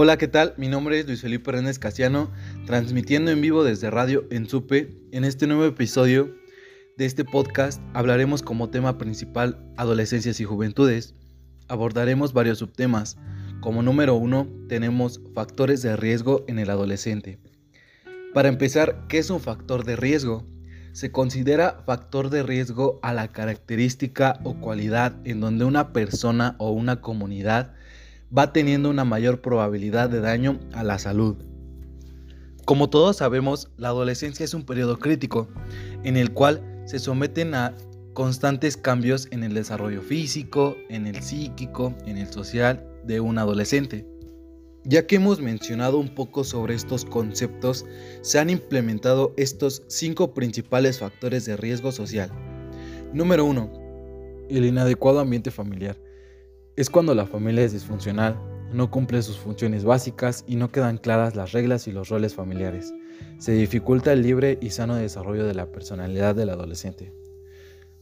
Hola, ¿qué tal? Mi nombre es Luis Felipe Renes Casiano, transmitiendo en vivo desde Radio en Supe. En este nuevo episodio de este podcast hablaremos como tema principal adolescencias y juventudes. Abordaremos varios subtemas. Como número uno tenemos factores de riesgo en el adolescente. Para empezar, ¿qué es un factor de riesgo? Se considera factor de riesgo a la característica o cualidad en donde una persona o una comunidad va teniendo una mayor probabilidad de daño a la salud. Como todos sabemos, la adolescencia es un periodo crítico en el cual se someten a constantes cambios en el desarrollo físico, en el psíquico, en el social de un adolescente. Ya que hemos mencionado un poco sobre estos conceptos, se han implementado estos cinco principales factores de riesgo social. Número 1. El inadecuado ambiente familiar. Es cuando la familia es disfuncional, no cumple sus funciones básicas y no quedan claras las reglas y los roles familiares. Se dificulta el libre y sano desarrollo de la personalidad del adolescente.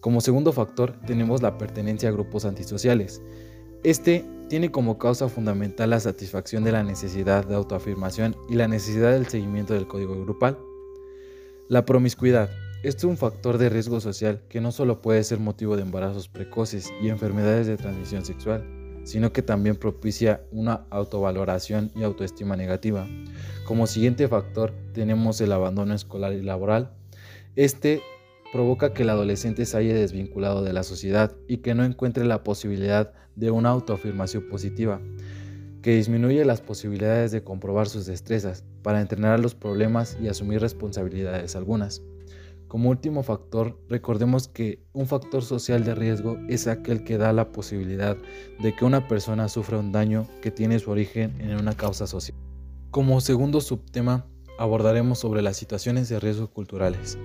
Como segundo factor tenemos la pertenencia a grupos antisociales. Este tiene como causa fundamental la satisfacción de la necesidad de autoafirmación y la necesidad del seguimiento del código grupal. La promiscuidad este es un factor de riesgo social que no solo puede ser motivo de embarazos precoces y enfermedades de transmisión sexual, sino que también propicia una autovaloración y autoestima negativa. Como siguiente factor tenemos el abandono escolar y laboral. Este provoca que el adolescente se haya desvinculado de la sociedad y que no encuentre la posibilidad de una autoafirmación positiva, que disminuye las posibilidades de comprobar sus destrezas para entrenar los problemas y asumir responsabilidades algunas. Como último factor, recordemos que un factor social de riesgo es aquel que da la posibilidad de que una persona sufra un daño que tiene su origen en una causa social. Como segundo subtema, abordaremos sobre las situaciones de riesgo culturales.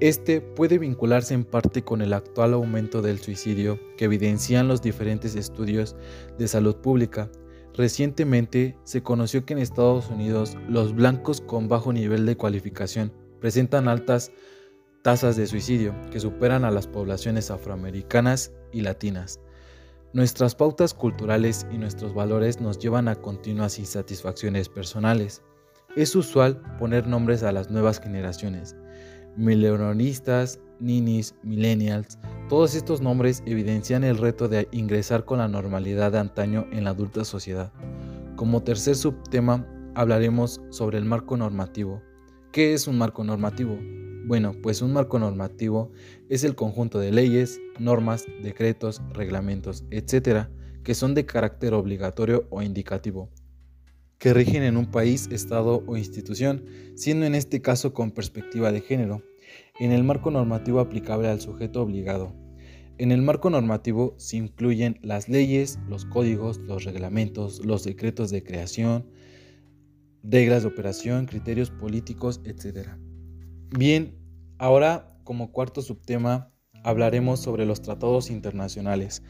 Este puede vincularse en parte con el actual aumento del suicidio que evidencian los diferentes estudios de salud pública. Recientemente se conoció que en Estados Unidos los blancos con bajo nivel de cualificación presentan altas tasas de suicidio que superan a las poblaciones afroamericanas y latinas. Nuestras pautas culturales y nuestros valores nos llevan a continuas insatisfacciones personales. Es usual poner nombres a las nuevas generaciones. Milenonistas, ninis, millennials, todos estos nombres evidencian el reto de ingresar con la normalidad de antaño en la adulta sociedad. Como tercer subtema hablaremos sobre el marco normativo. ¿Qué es un marco normativo? Bueno, pues un marco normativo es el conjunto de leyes, normas, decretos, reglamentos, etcétera, que son de carácter obligatorio o indicativo, que rigen en un país, estado o institución, siendo en este caso con perspectiva de género, en el marco normativo aplicable al sujeto obligado. En el marco normativo se incluyen las leyes, los códigos, los reglamentos, los decretos de creación, reglas de operación, criterios políticos, etc. Bien, ahora como cuarto subtema hablaremos sobre los tratados internacionales.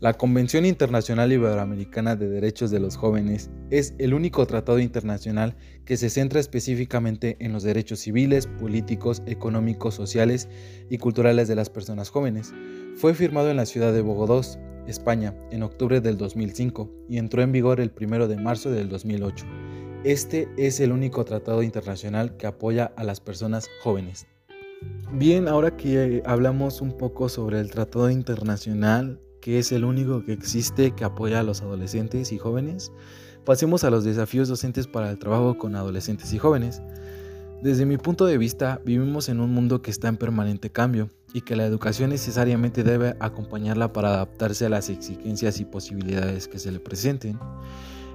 La Convención Internacional Iberoamericana de Derechos de los Jóvenes es el único tratado internacional que se centra específicamente en los derechos civiles, políticos, económicos, sociales y culturales de las personas jóvenes. Fue firmado en la ciudad de Bogotá, España, en octubre del 2005 y entró en vigor el 1 de marzo del 2008. Este es el único tratado internacional que apoya a las personas jóvenes. Bien, ahora que hablamos un poco sobre el tratado internacional, que es el único que existe que apoya a los adolescentes y jóvenes, pasemos a los desafíos docentes para el trabajo con adolescentes y jóvenes. Desde mi punto de vista, vivimos en un mundo que está en permanente cambio y que la educación necesariamente debe acompañarla para adaptarse a las exigencias y posibilidades que se le presenten.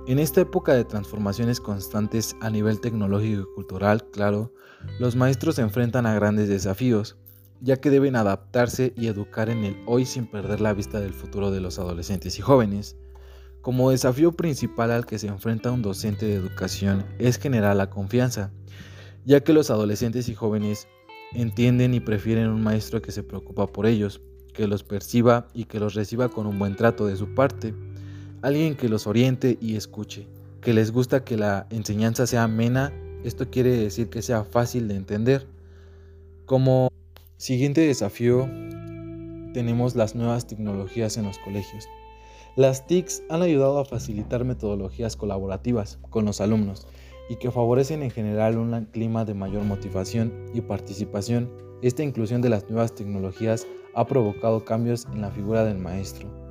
En esta época de transformaciones constantes a nivel tecnológico y cultural, claro, los maestros se enfrentan a grandes desafíos, ya que deben adaptarse y educar en el hoy sin perder la vista del futuro de los adolescentes y jóvenes. Como desafío principal al que se enfrenta un docente de educación es generar la confianza, ya que los adolescentes y jóvenes entienden y prefieren un maestro que se preocupa por ellos, que los perciba y que los reciba con un buen trato de su parte alguien que los oriente y escuche, que les gusta que la enseñanza sea amena, esto quiere decir que sea fácil de entender. Como siguiente desafío tenemos las nuevas tecnologías en los colegios. Las TICs han ayudado a facilitar metodologías colaborativas con los alumnos y que favorecen en general un clima de mayor motivación y participación. Esta inclusión de las nuevas tecnologías ha provocado cambios en la figura del maestro.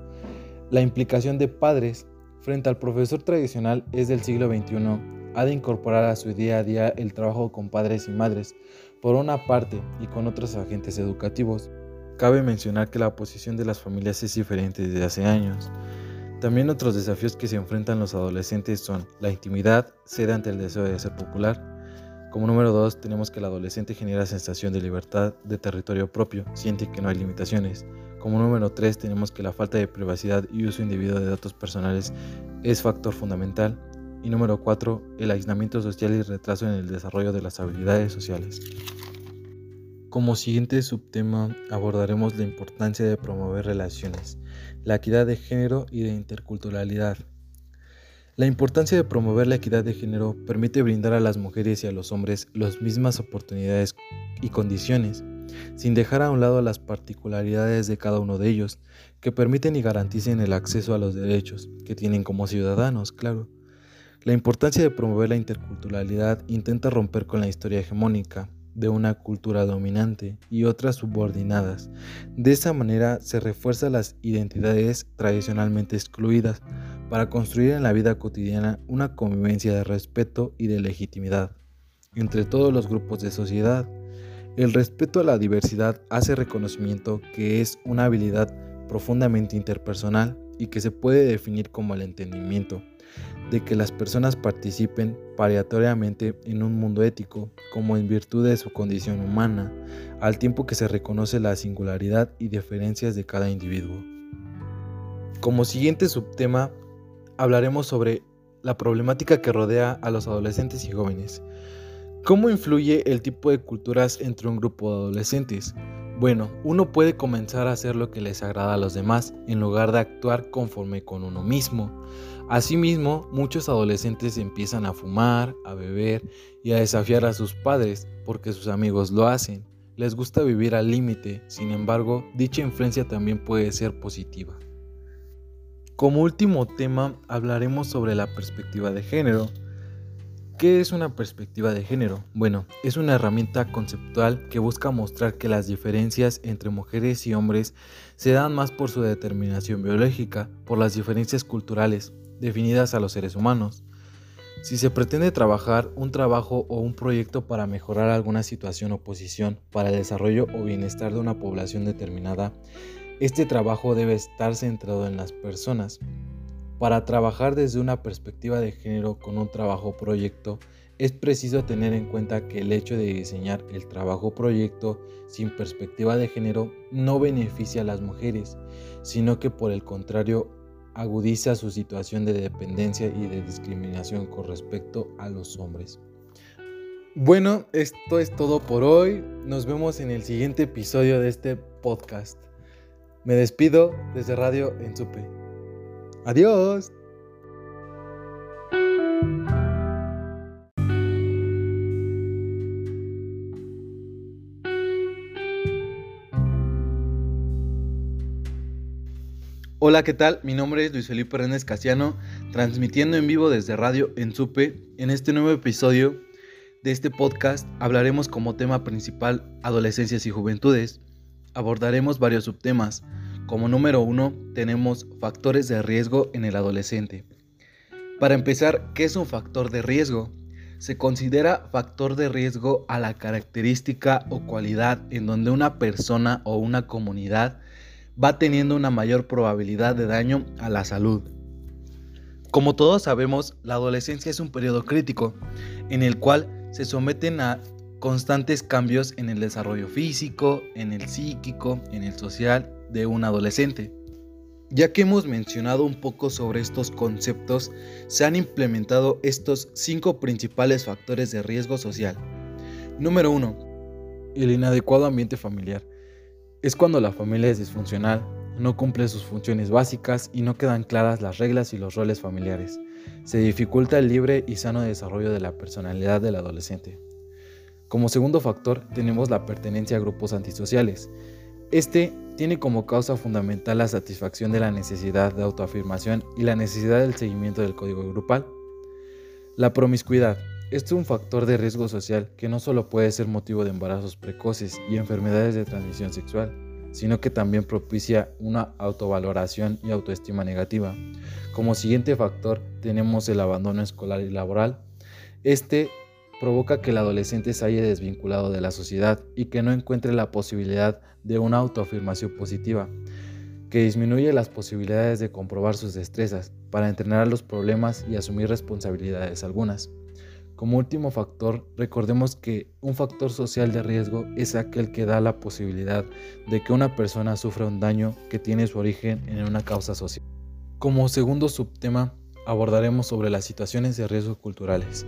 La implicación de padres frente al profesor tradicional es del siglo XXI. Ha de incorporar a su día a día el trabajo con padres y madres, por una parte, y con otros agentes educativos. Cabe mencionar que la posición de las familias es diferente desde hace años. También otros desafíos que se enfrentan los adolescentes son la intimidad, cede ante el deseo de ser popular. Como número dos, tenemos que el adolescente genera sensación de libertad, de territorio propio, siente que no hay limitaciones. Como número tres, tenemos que la falta de privacidad y uso indebido de datos personales es factor fundamental. Y número cuatro, el aislamiento social y retraso en el desarrollo de las habilidades sociales. Como siguiente subtema abordaremos la importancia de promover relaciones, la equidad de género y de interculturalidad. La importancia de promover la equidad de género permite brindar a las mujeres y a los hombres las mismas oportunidades y condiciones, sin dejar a un lado las particularidades de cada uno de ellos, que permiten y garanticen el acceso a los derechos que tienen como ciudadanos, claro. La importancia de promover la interculturalidad intenta romper con la historia hegemónica, de una cultura dominante y otras subordinadas. De esa manera se refuerzan las identidades tradicionalmente excluidas para construir en la vida cotidiana una convivencia de respeto y de legitimidad entre todos los grupos de sociedad. El respeto a la diversidad hace reconocimiento que es una habilidad profundamente interpersonal y que se puede definir como el entendimiento de que las personas participen pariatoriamente en un mundo ético, como en virtud de su condición humana, al tiempo que se reconoce la singularidad y diferencias de cada individuo. Como siguiente subtema, hablaremos sobre la problemática que rodea a los adolescentes y jóvenes. ¿Cómo influye el tipo de culturas entre un grupo de adolescentes? Bueno, uno puede comenzar a hacer lo que les agrada a los demás en lugar de actuar conforme con uno mismo. Asimismo, muchos adolescentes empiezan a fumar, a beber y a desafiar a sus padres porque sus amigos lo hacen. Les gusta vivir al límite, sin embargo, dicha influencia también puede ser positiva. Como último tema, hablaremos sobre la perspectiva de género. ¿Qué es una perspectiva de género? Bueno, es una herramienta conceptual que busca mostrar que las diferencias entre mujeres y hombres se dan más por su determinación biológica, por las diferencias culturales definidas a los seres humanos. Si se pretende trabajar un trabajo o un proyecto para mejorar alguna situación o posición para el desarrollo o bienestar de una población determinada, este trabajo debe estar centrado en las personas, para trabajar desde una perspectiva de género con un trabajo proyecto, es preciso tener en cuenta que el hecho de diseñar el trabajo proyecto sin perspectiva de género no beneficia a las mujeres, sino que por el contrario agudiza su situación de dependencia y de discriminación con respecto a los hombres. Bueno, esto es todo por hoy. Nos vemos en el siguiente episodio de este podcast. Me despido desde Radio en Supe. Adiós. Hola, ¿qué tal? Mi nombre es Luis Felipe Renes Casiano, transmitiendo en vivo desde Radio en Supe. En este nuevo episodio de este podcast hablaremos como tema principal adolescencias y juventudes. Abordaremos varios subtemas como número uno tenemos factores de riesgo en el adolescente. Para empezar, ¿qué es un factor de riesgo? Se considera factor de riesgo a la característica o cualidad en donde una persona o una comunidad va teniendo una mayor probabilidad de daño a la salud. Como todos sabemos, la adolescencia es un periodo crítico en el cual se someten a constantes cambios en el desarrollo físico, en el psíquico, en el social de un adolescente. Ya que hemos mencionado un poco sobre estos conceptos, se han implementado estos cinco principales factores de riesgo social. Número 1. El inadecuado ambiente familiar. Es cuando la familia es disfuncional, no cumple sus funciones básicas y no quedan claras las reglas y los roles familiares. Se dificulta el libre y sano desarrollo de la personalidad del adolescente. Como segundo factor tenemos la pertenencia a grupos antisociales. Este tiene como causa fundamental la satisfacción de la necesidad de autoafirmación y la necesidad del seguimiento del código grupal. La promiscuidad. Esto es un factor de riesgo social que no solo puede ser motivo de embarazos precoces y enfermedades de transmisión sexual, sino que también propicia una autovaloración y autoestima negativa. Como siguiente factor tenemos el abandono escolar y laboral. Este provoca que el adolescente se haya desvinculado de la sociedad y que no encuentre la posibilidad de una autoafirmación positiva, que disminuye las posibilidades de comprobar sus destrezas para entrenar los problemas y asumir responsabilidades algunas. Como último factor, recordemos que un factor social de riesgo es aquel que da la posibilidad de que una persona sufra un daño que tiene su origen en una causa social. Como segundo subtema, abordaremos sobre las situaciones de riesgo culturales.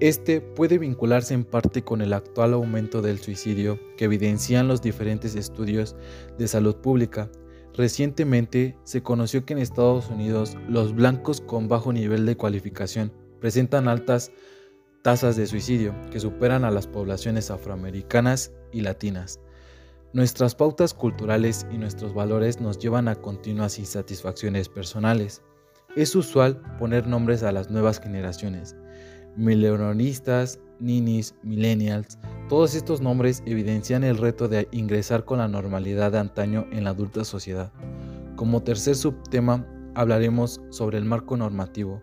Este puede vincularse en parte con el actual aumento del suicidio que evidencian los diferentes estudios de salud pública. Recientemente se conoció que en Estados Unidos los blancos con bajo nivel de cualificación presentan altas tasas de suicidio que superan a las poblaciones afroamericanas y latinas. Nuestras pautas culturales y nuestros valores nos llevan a continuas insatisfacciones personales. Es usual poner nombres a las nuevas generaciones milenonistas, ninis, millennials, todos estos nombres evidencian el reto de ingresar con la normalidad de antaño en la adulta sociedad. Como tercer subtema hablaremos sobre el marco normativo.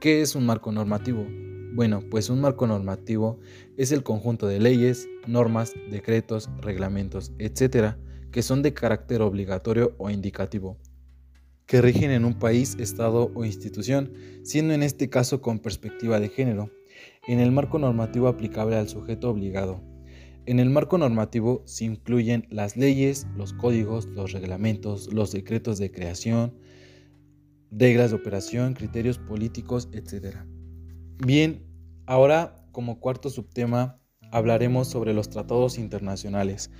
¿Qué es un marco normativo? Bueno, pues un marco normativo es el conjunto de leyes, normas, decretos, reglamentos, etc., que son de carácter obligatorio o indicativo, que rigen en un país, estado o institución, siendo en este caso con perspectiva de género, en el marco normativo aplicable al sujeto obligado. En el marco normativo se incluyen las leyes, los códigos, los reglamentos, los decretos de creación, reglas de operación, criterios políticos, etc. Bien, ahora como cuarto subtema hablaremos sobre los tratados internacionales.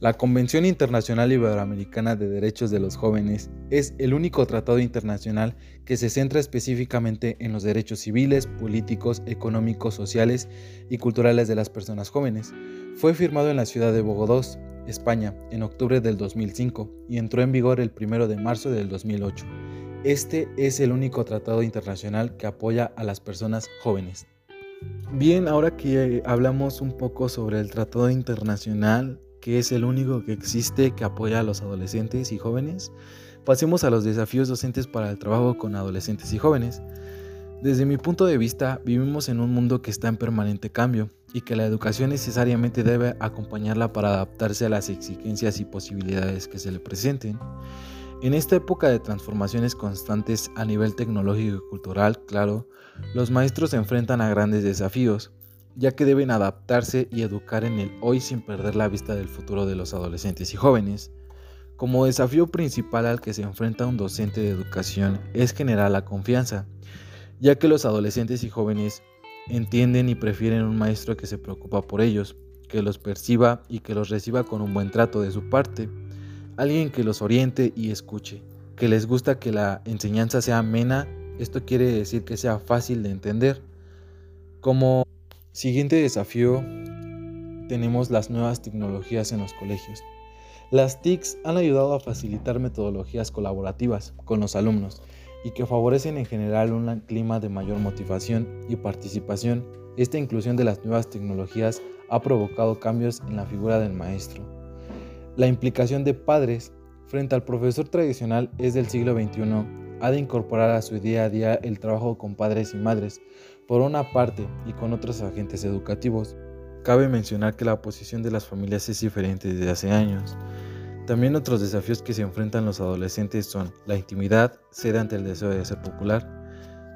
La Convención Internacional Iberoamericana de Derechos de los Jóvenes es el único tratado internacional que se centra específicamente en los derechos civiles, políticos, económicos, sociales y culturales de las personas jóvenes. Fue firmado en la ciudad de Bogotá, España, en octubre del 2005 y entró en vigor el 1 de marzo del 2008. Este es el único tratado internacional que apoya a las personas jóvenes. Bien, ahora que hablamos un poco sobre el Tratado Internacional, que es el único que existe que apoya a los adolescentes y jóvenes, pasemos a los desafíos docentes para el trabajo con adolescentes y jóvenes. Desde mi punto de vista, vivimos en un mundo que está en permanente cambio y que la educación necesariamente debe acompañarla para adaptarse a las exigencias y posibilidades que se le presenten. En esta época de transformaciones constantes a nivel tecnológico y cultural, claro, los maestros se enfrentan a grandes desafíos, ya que deben adaptarse y educar en el hoy sin perder la vista del futuro de los adolescentes y jóvenes. Como desafío principal al que se enfrenta un docente de educación es generar la confianza, ya que los adolescentes y jóvenes entienden y prefieren un maestro que se preocupa por ellos, que los perciba y que los reciba con un buen trato de su parte alguien que los oriente y escuche, que les gusta que la enseñanza sea amena, esto quiere decir que sea fácil de entender. Como siguiente desafío tenemos las nuevas tecnologías en los colegios. Las TICs han ayudado a facilitar metodologías colaborativas con los alumnos y que favorecen en general un clima de mayor motivación y participación. Esta inclusión de las nuevas tecnologías ha provocado cambios en la figura del maestro la implicación de padres frente al profesor tradicional es del siglo XXI. Ha de incorporar a su día a día el trabajo con padres y madres, por una parte, y con otros agentes educativos. Cabe mencionar que la posición de las familias es diferente desde hace años. También otros desafíos que se enfrentan los adolescentes son la intimidad, cede ante el deseo de ser popular.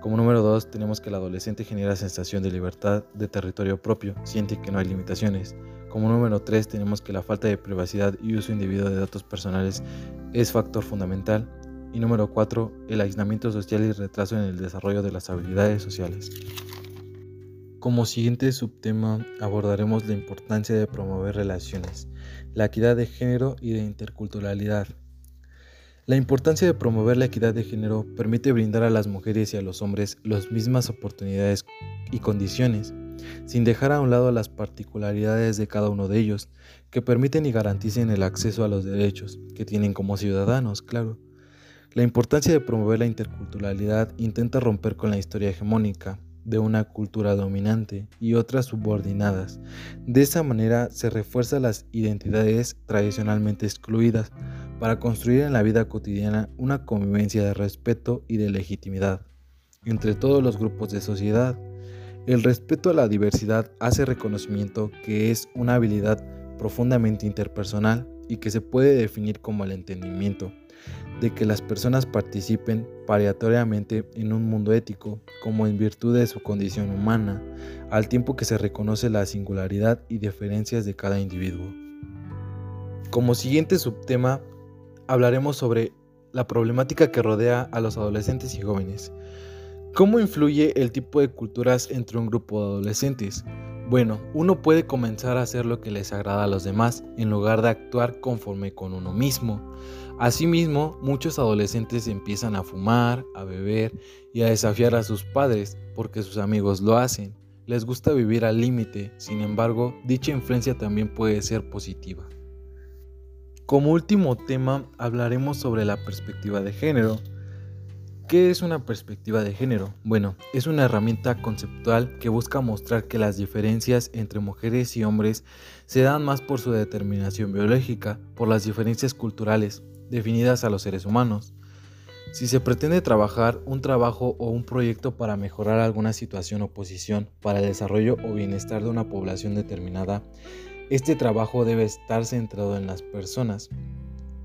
Como número dos, tenemos que el adolescente genera sensación de libertad, de territorio propio, siente que no hay limitaciones. Como número 3 tenemos que la falta de privacidad y uso indebido de datos personales es factor fundamental. Y número 4, el aislamiento social y retraso en el desarrollo de las habilidades sociales. Como siguiente subtema abordaremos la importancia de promover relaciones, la equidad de género y de interculturalidad. La importancia de promover la equidad de género permite brindar a las mujeres y a los hombres las mismas oportunidades y condiciones sin dejar a un lado las particularidades de cada uno de ellos, que permiten y garanticen el acceso a los derechos que tienen como ciudadanos, claro. La importancia de promover la interculturalidad intenta romper con la historia hegemónica de una cultura dominante y otras subordinadas. De esa manera se refuerzan las identidades tradicionalmente excluidas para construir en la vida cotidiana una convivencia de respeto y de legitimidad entre todos los grupos de sociedad. El respeto a la diversidad hace reconocimiento que es una habilidad profundamente interpersonal y que se puede definir como el entendimiento de que las personas participen pariatoriamente en un mundo ético, como en virtud de su condición humana, al tiempo que se reconoce la singularidad y diferencias de cada individuo. Como siguiente subtema, hablaremos sobre la problemática que rodea a los adolescentes y jóvenes. ¿Cómo influye el tipo de culturas entre un grupo de adolescentes? Bueno, uno puede comenzar a hacer lo que les agrada a los demás en lugar de actuar conforme con uno mismo. Asimismo, muchos adolescentes empiezan a fumar, a beber y a desafiar a sus padres porque sus amigos lo hacen. Les gusta vivir al límite, sin embargo, dicha influencia también puede ser positiva. Como último tema, hablaremos sobre la perspectiva de género. ¿Qué es una perspectiva de género? Bueno, es una herramienta conceptual que busca mostrar que las diferencias entre mujeres y hombres se dan más por su determinación biológica, por las diferencias culturales definidas a los seres humanos. Si se pretende trabajar un trabajo o un proyecto para mejorar alguna situación o posición para el desarrollo o bienestar de una población determinada, este trabajo debe estar centrado en las personas,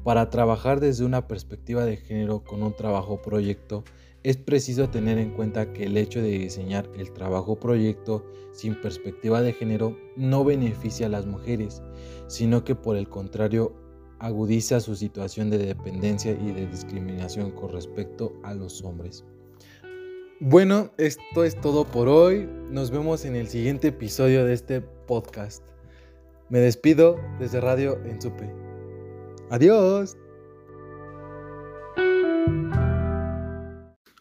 para trabajar desde una perspectiva de género con un trabajo proyecto, es preciso tener en cuenta que el hecho de diseñar el trabajo proyecto sin perspectiva de género no beneficia a las mujeres, sino que por el contrario agudiza su situación de dependencia y de discriminación con respecto a los hombres. Bueno, esto es todo por hoy. Nos vemos en el siguiente episodio de este podcast. Me despido desde Radio en Supe. Adiós.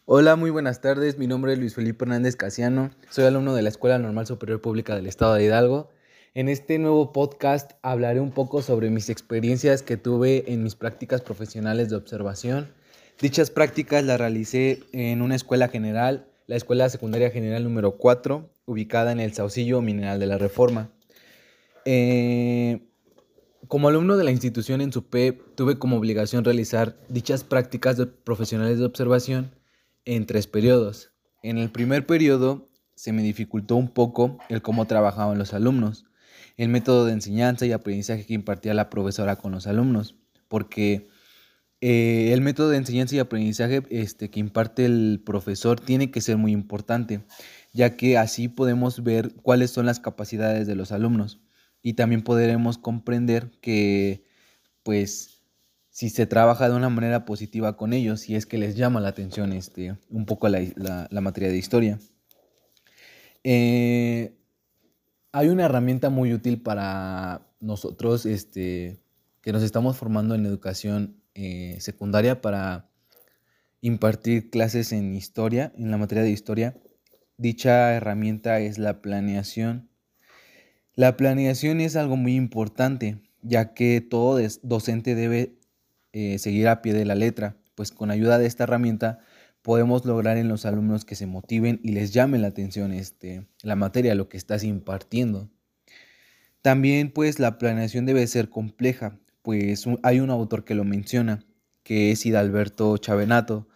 Hola, muy buenas tardes. Mi nombre es Luis Felipe Hernández Casiano. Soy alumno de la Escuela Normal Superior Pública del Estado de Hidalgo. En este nuevo podcast hablaré un poco sobre mis experiencias que tuve en mis prácticas profesionales de observación. Dichas prácticas las realicé en una escuela general, la Escuela Secundaria General número 4, ubicada en el Saucillo Mineral de la Reforma. Eh, como alumno de la institución en SUPE, tuve como obligación realizar dichas prácticas de profesionales de observación en tres periodos. En el primer periodo se me dificultó un poco el cómo trabajaban los alumnos, el método de enseñanza y aprendizaje que impartía la profesora con los alumnos, porque eh, el método de enseñanza y aprendizaje este, que imparte el profesor tiene que ser muy importante, ya que así podemos ver cuáles son las capacidades de los alumnos y también podremos comprender que pues si se trabaja de una manera positiva con ellos, si es que les llama la atención este, un poco la, materia de historia. Eh, hay una herramienta muy útil para nosotros este, que nos estamos formando en educación eh, secundaria para impartir clases en historia, en la materia de historia. Dicha herramienta es la planeación la planeación es algo muy importante, ya que todo docente debe eh, seguir a pie de la letra, pues con ayuda de esta herramienta podemos lograr en los alumnos que se motiven y les llame la atención este, la materia, lo que estás impartiendo. También pues la planeación debe ser compleja, pues hay un autor que lo menciona, que es Hidalberto Chavenato,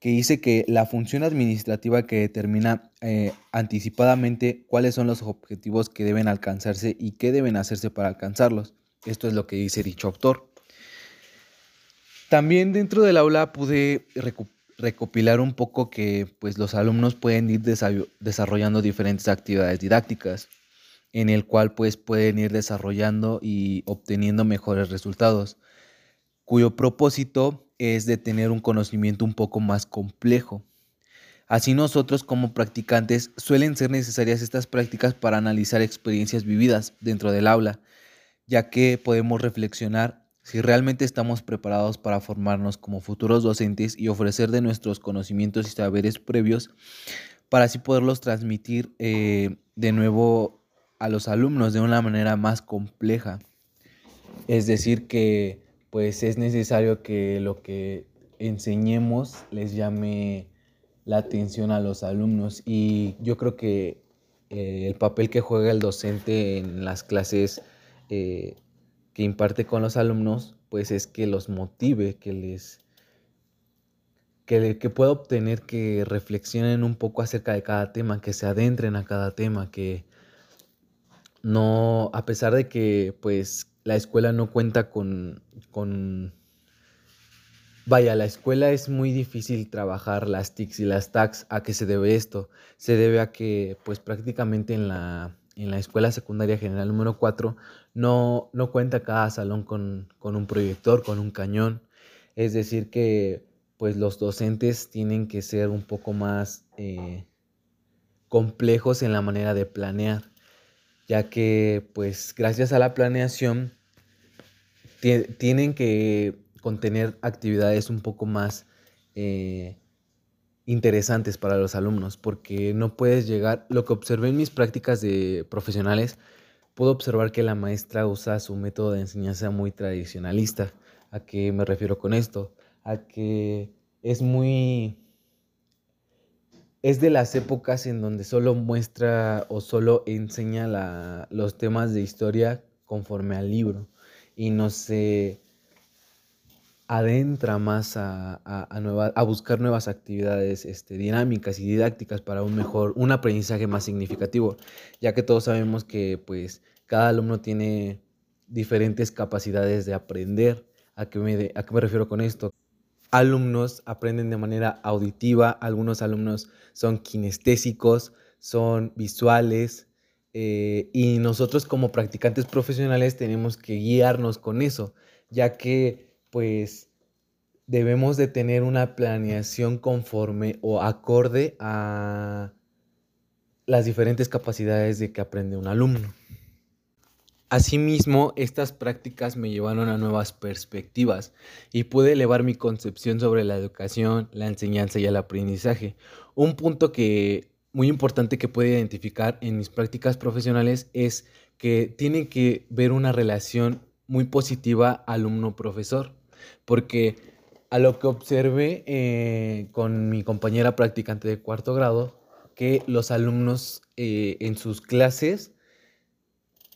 que dice que la función administrativa que determina eh, anticipadamente cuáles son los objetivos que deben alcanzarse y qué deben hacerse para alcanzarlos. Esto es lo que dice dicho autor. También dentro del aula pude recopilar un poco que pues, los alumnos pueden ir desarrollando diferentes actividades didácticas, en el cual pues, pueden ir desarrollando y obteniendo mejores resultados, cuyo propósito es de tener un conocimiento un poco más complejo. Así nosotros como practicantes suelen ser necesarias estas prácticas para analizar experiencias vividas dentro del aula, ya que podemos reflexionar si realmente estamos preparados para formarnos como futuros docentes y ofrecer de nuestros conocimientos y saberes previos para así poderlos transmitir eh, de nuevo a los alumnos de una manera más compleja. Es decir, que pues es necesario que lo que enseñemos les llame la atención a los alumnos. Y yo creo que eh, el papel que juega el docente en las clases eh, que imparte con los alumnos pues es que los motive, que les que, que pueda obtener que reflexionen un poco acerca de cada tema, que se adentren a cada tema, que no, a pesar de que pues la escuela no cuenta con, con Vaya, la escuela es muy difícil trabajar las TICs y las TACs. ¿A qué se debe esto? Se debe a que, pues prácticamente en la, en la escuela secundaria general número 4 no, no cuenta cada salón con, con, un proyector, con un cañón. Es decir, que pues los docentes tienen que ser un poco más eh, complejos en la manera de planear, ya que pues gracias a la planeación tienen que contener actividades un poco más eh, interesantes para los alumnos, porque no puedes llegar, lo que observé en mis prácticas de profesionales, puedo observar que la maestra usa su método de enseñanza muy tradicionalista. ¿A qué me refiero con esto? A que es muy... Es de las épocas en donde solo muestra o solo enseña los temas de historia conforme al libro y no se adentra más a, a, buscar nuevas actividades este, dinámicas y didácticas para un mejor, un aprendizaje más significativo, ya que todos sabemos que pues cada alumno tiene diferentes capacidades de aprender. ¿A qué me, a qué me refiero con esto? Alumnos aprenden de manera auditiva, algunos alumnos son kinestésicos, son visuales, eh, y nosotros como practicantes profesionales tenemos que guiarnos con eso, ya que pues debemos de tener una planeación conforme o acorde a las diferentes capacidades de que aprende un alumno. Asimismo, estas prácticas me llevaron a nuevas perspectivas y pude elevar mi concepción sobre la educación, la enseñanza y el aprendizaje. Un punto que muy importante que pude identificar en mis prácticas profesionales es que tiene que ver una relación muy positiva alumno-profesor porque a lo que observé eh, con mi compañera practicante de cuarto grado, que los alumnos eh, en sus clases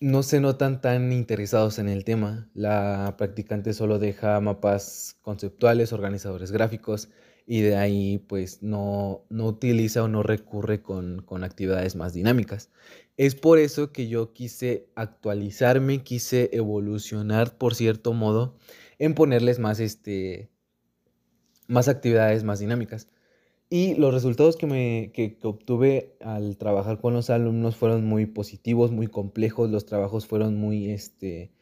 no se notan tan interesados en el tema. La practicante solo deja mapas conceptuales, organizadores gráficos y de ahí pues no, no utiliza o no recurre con, con actividades más dinámicas. Es por eso que yo quise actualizarme, quise evolucionar por cierto modo en ponerles más, este, más actividades más dinámicas. Y los resultados que, me, que, obtuve al trabajar con los alumnos fueron muy positivos, muy complejos, los trabajos fueron muy, este,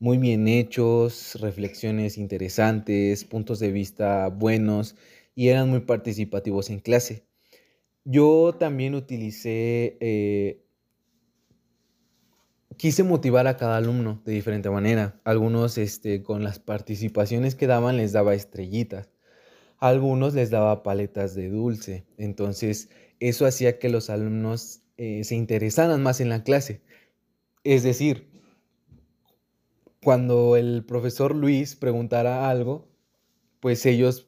muy bien hechos, reflexiones interesantes, puntos de vista buenos y eran muy participativos en clase. Yo también utilicé eh, quise motivar a cada alumno de diferente manera. Algunos este, con las participaciones que daban les daba estrellitas. algunos les daba paletas de dulce. Entonces eso hacía que los alumnos eh, se interesaran más en la clase. Es decir, cuando el profesor Luis preguntara algo, pues ellos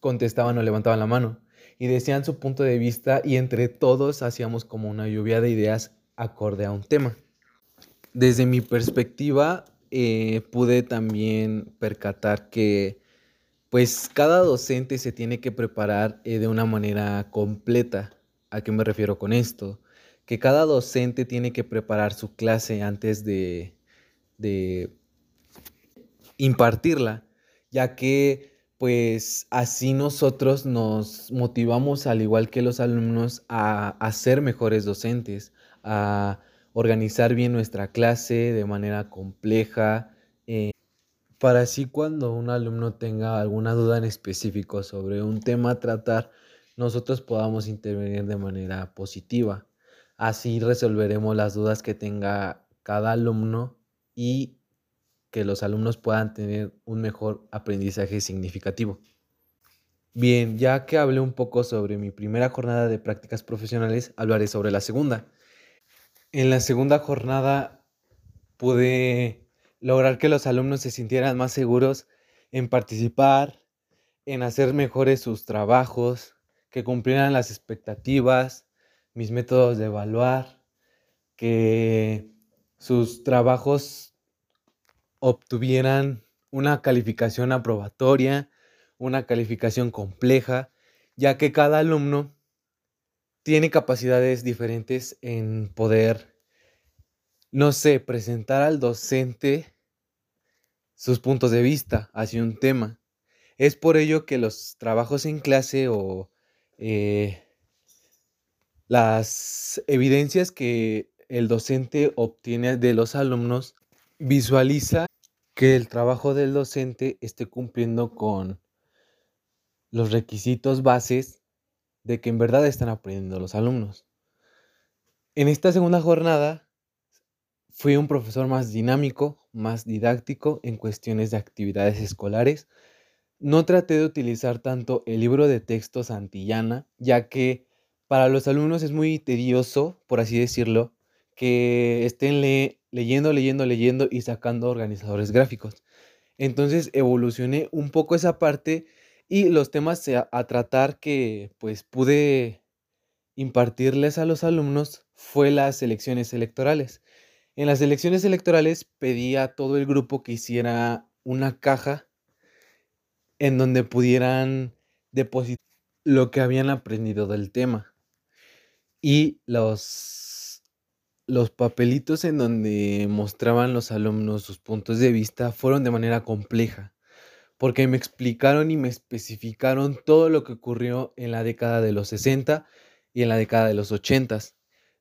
contestaban o levantaban la mano y decían su punto de vista y entre todos hacíamos como una lluvia de ideas acorde a un tema. Desde mi perspectiva, eh, pude también percatar que pues cada docente se tiene que preparar eh, de una manera completa. ¿A qué me refiero con esto? Que cada docente tiene que preparar su clase antes de, de impartirla, ya que pues así nosotros nos motivamos al igual que los alumnos a, a ser mejores docentes, a organizar bien nuestra clase de manera compleja, eh, para así cuando un alumno tenga alguna duda en específico sobre un tema a tratar, nosotros podamos intervenir de manera positiva. Así resolveremos las dudas que tenga cada alumno y que los alumnos puedan tener un mejor aprendizaje significativo. Bien, ya que hablé un poco sobre mi primera jornada de prácticas profesionales, hablaré sobre la segunda. En la segunda jornada pude lograr que los alumnos se sintieran más seguros en participar, en hacer mejores sus trabajos, que cumplieran las expectativas, mis métodos de evaluar, que sus trabajos obtuvieran una calificación aprobatoria, una calificación compleja, ya que cada alumno tiene capacidades diferentes en poder, no sé, presentar al docente sus puntos de vista hacia un tema. Es por ello que los trabajos en clase o eh, las evidencias que el docente obtiene de los alumnos visualiza que el trabajo del docente esté cumpliendo con los requisitos bases de que en verdad están aprendiendo los alumnos. En esta segunda jornada fui un profesor más dinámico, más didáctico en cuestiones de actividades escolares. No traté de utilizar tanto el libro de texto Santillana, ya que para los alumnos es muy tedioso, por así decirlo, que estén leyendo, leyendo, leyendo y sacando organizadores gráficos. Entonces evolucioné un poco esa parte y los temas a, tratar que pues pude impartirles a los alumnos fue las elecciones electorales. En las elecciones electorales pedí a todo el grupo que hiciera una caja en donde pudieran depositar lo que habían aprendido del tema. Y los, los papelitos en donde mostraban los alumnos sus puntos de vista fueron de manera compleja porque me explicaron y me especificaron todo lo que ocurrió en la década de los 60 y en la década de los 80,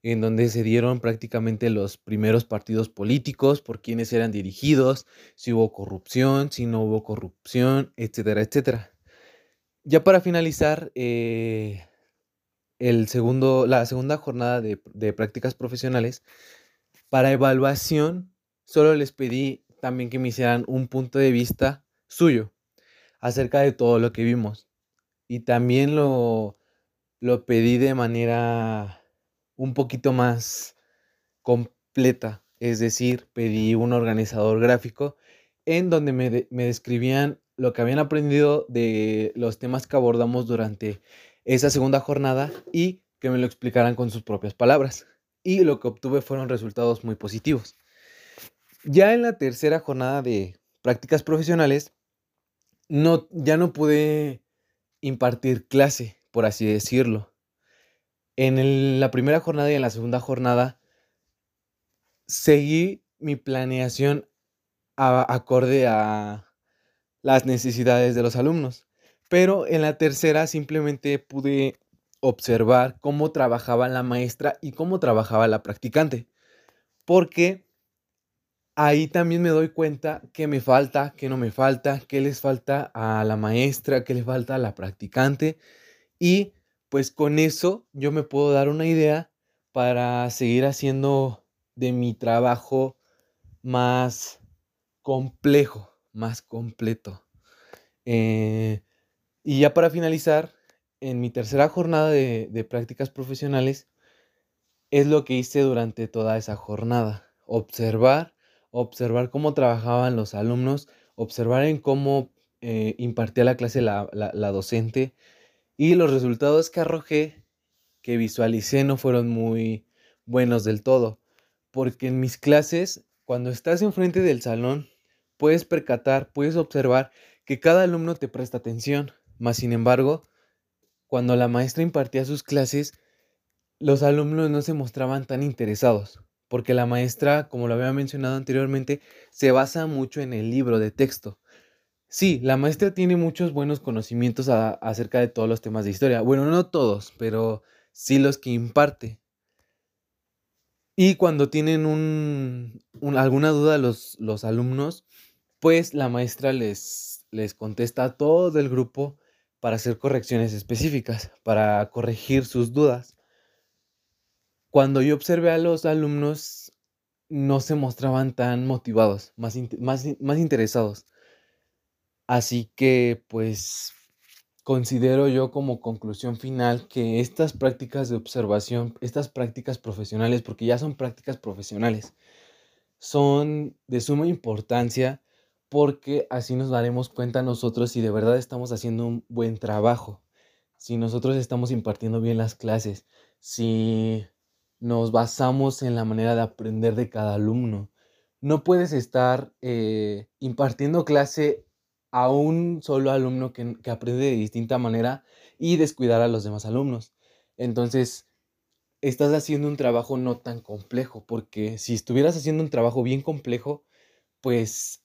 en donde se dieron prácticamente los primeros partidos políticos, por quienes eran dirigidos, si hubo corrupción, si no hubo corrupción, etcétera, etcétera. Ya para finalizar, eh, el segundo, la segunda jornada de, de prácticas profesionales, para evaluación, solo les pedí también que me hicieran un punto de vista suyo acerca de todo lo que vimos. Y también lo, lo pedí de manera un poquito más completa, es decir, pedí un organizador gráfico en donde me, me describían lo que habían aprendido de los temas que abordamos durante esa segunda jornada y que me lo explicaran con sus propias palabras. Y lo que obtuve fueron resultados muy positivos. Ya en la tercera jornada de prácticas profesionales, no, ya no pude impartir clase, por así decirlo. En la primera jornada y en la segunda jornada seguí mi planeación acorde a las necesidades de los alumnos. Pero en la tercera simplemente pude observar cómo trabajaba la maestra y cómo trabajaba la practicante. Porque ahí también me doy cuenta que me falta, que no me falta, qué les falta a la maestra, qué les falta a la practicante. Y pues con eso yo me puedo dar una idea para seguir haciendo de mi trabajo más complejo, más completo. Eh, y ya para finalizar, en mi tercera jornada de, de prácticas profesionales, es lo que hice durante toda esa jornada. Observar observar cómo trabajaban los alumnos, observar en cómo eh, impartía la clase la, docente y los resultados que arrojé, que visualicé, no fueron muy buenos del todo, porque en mis clases, cuando estás enfrente del salón, puedes percatar, puedes observar que cada alumno te presta atención, más sin embargo, cuando la maestra impartía sus clases, los alumnos no se mostraban tan interesados porque la maestra, como lo había mencionado anteriormente, se basa mucho en el libro de texto. Sí, la maestra tiene muchos buenos conocimientos acerca de todos los temas de historia. Bueno, no todos, pero sí los que imparte. Y cuando tienen alguna duda los, los alumnos, pues la maestra les, les contesta a todo el grupo para hacer correcciones específicas, para corregir sus dudas. Cuando yo observé a los alumnos, no se mostraban tan motivados, más, más, más interesados. Así que, pues, considero yo como conclusión final que estas prácticas de observación, estas prácticas profesionales, porque ya son prácticas profesionales, son de suma importancia porque así nos daremos cuenta nosotros si de verdad estamos haciendo un buen trabajo, si nosotros estamos impartiendo bien las clases, si nos basamos en la manera de aprender de cada alumno. No puedes estar eh, impartiendo clase a un solo alumno que, que aprende de distinta manera y descuidar a los demás alumnos. Entonces, estás haciendo un trabajo no tan complejo, porque si estuvieras haciendo un trabajo bien complejo, pues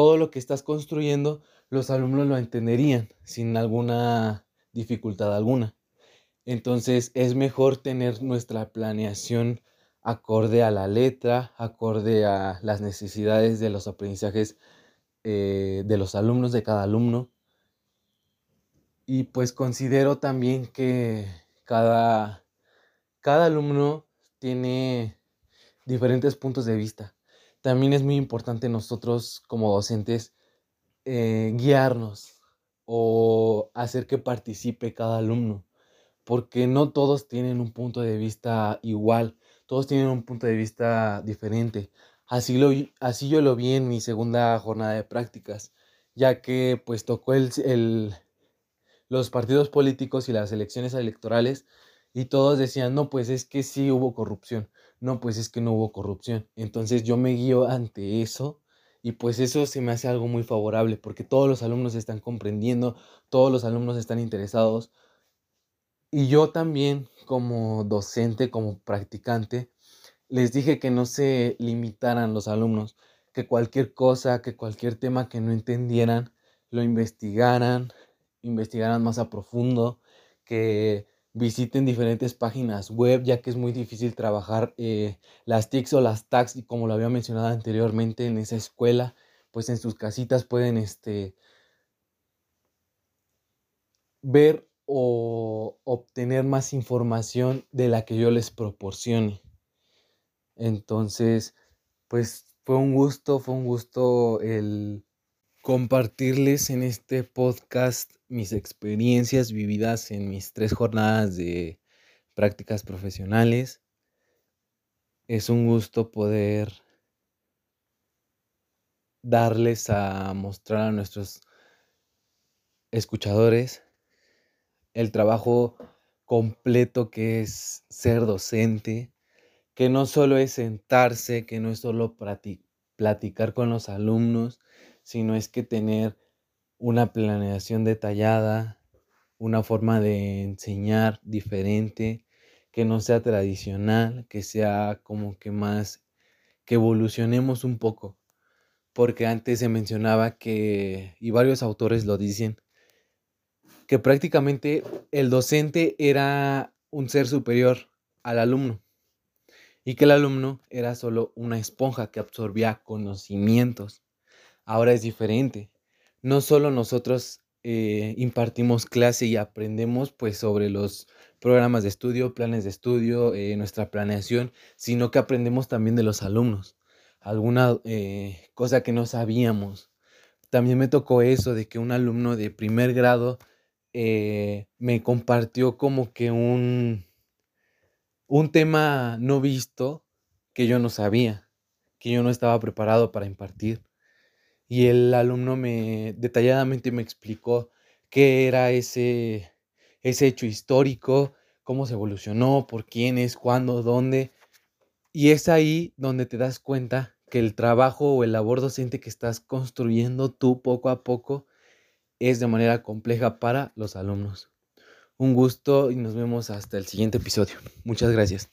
todo lo que estás construyendo, los alumnos lo entenderían sin alguna dificultad alguna. Entonces es mejor tener nuestra planeación acorde a la letra, acorde a las necesidades de los aprendizajes eh, de los alumnos, de cada alumno. Y pues considero también que cada, cada alumno tiene diferentes puntos de vista. También es muy importante nosotros como docentes eh, guiarnos o hacer que participe cada alumno porque no todos tienen un punto de vista igual, todos tienen un punto de vista diferente. Así, lo, así yo lo vi en mi segunda jornada de prácticas, ya que pues tocó el, el, los partidos políticos y las elecciones electorales y todos decían, no, pues es que sí hubo corrupción, no, pues es que no hubo corrupción. Entonces yo me guío ante eso y pues eso se me hace algo muy favorable porque todos los alumnos están comprendiendo, todos los alumnos están interesados, y yo también como docente, como practicante, les dije que no se limitaran los alumnos, que cualquier cosa, que cualquier tema que no entendieran, lo investigaran, investigaran más a profundo, que visiten diferentes páginas web, ya que es muy difícil trabajar eh, las TICs o las TACs, y como lo había mencionado anteriormente en esa escuela, pues en sus casitas pueden este, ver o obtener más información de la que yo les proporcione. Entonces, pues fue un gusto, fue un gusto el compartirles en este podcast mis experiencias vividas en mis tres jornadas de prácticas profesionales. Es un gusto poder darles a mostrar a nuestros escuchadores el trabajo completo que es ser docente, que no solo es sentarse, que no es solo platicar con los alumnos, sino es que tener una planeación detallada, una forma de enseñar diferente, que no sea tradicional, que sea como que más, que evolucionemos un poco. Porque antes se mencionaba que, y varios autores lo dicen, que prácticamente el docente era un ser superior al alumno y que el alumno era solo una esponja que absorbía conocimientos. Ahora es diferente. No solo nosotros eh, impartimos clase y aprendemos pues sobre los programas de estudio, planes de estudio, eh, nuestra planeación, sino que aprendemos también de los alumnos. Alguna eh, cosa que no sabíamos. También me tocó eso de que un alumno de primer grado me compartió como que un, un tema no visto que yo no sabía, que yo no estaba preparado para impartir. Y el alumno me detalladamente me explicó qué era ese, ese hecho histórico, cómo se evolucionó, por quiénes, cuándo, dónde. Y es ahí donde te das cuenta que el trabajo o el labor docente que estás construyendo tú poco a poco es de manera compleja para los alumnos. Un gusto y nos vemos hasta el siguiente episodio. Muchas gracias.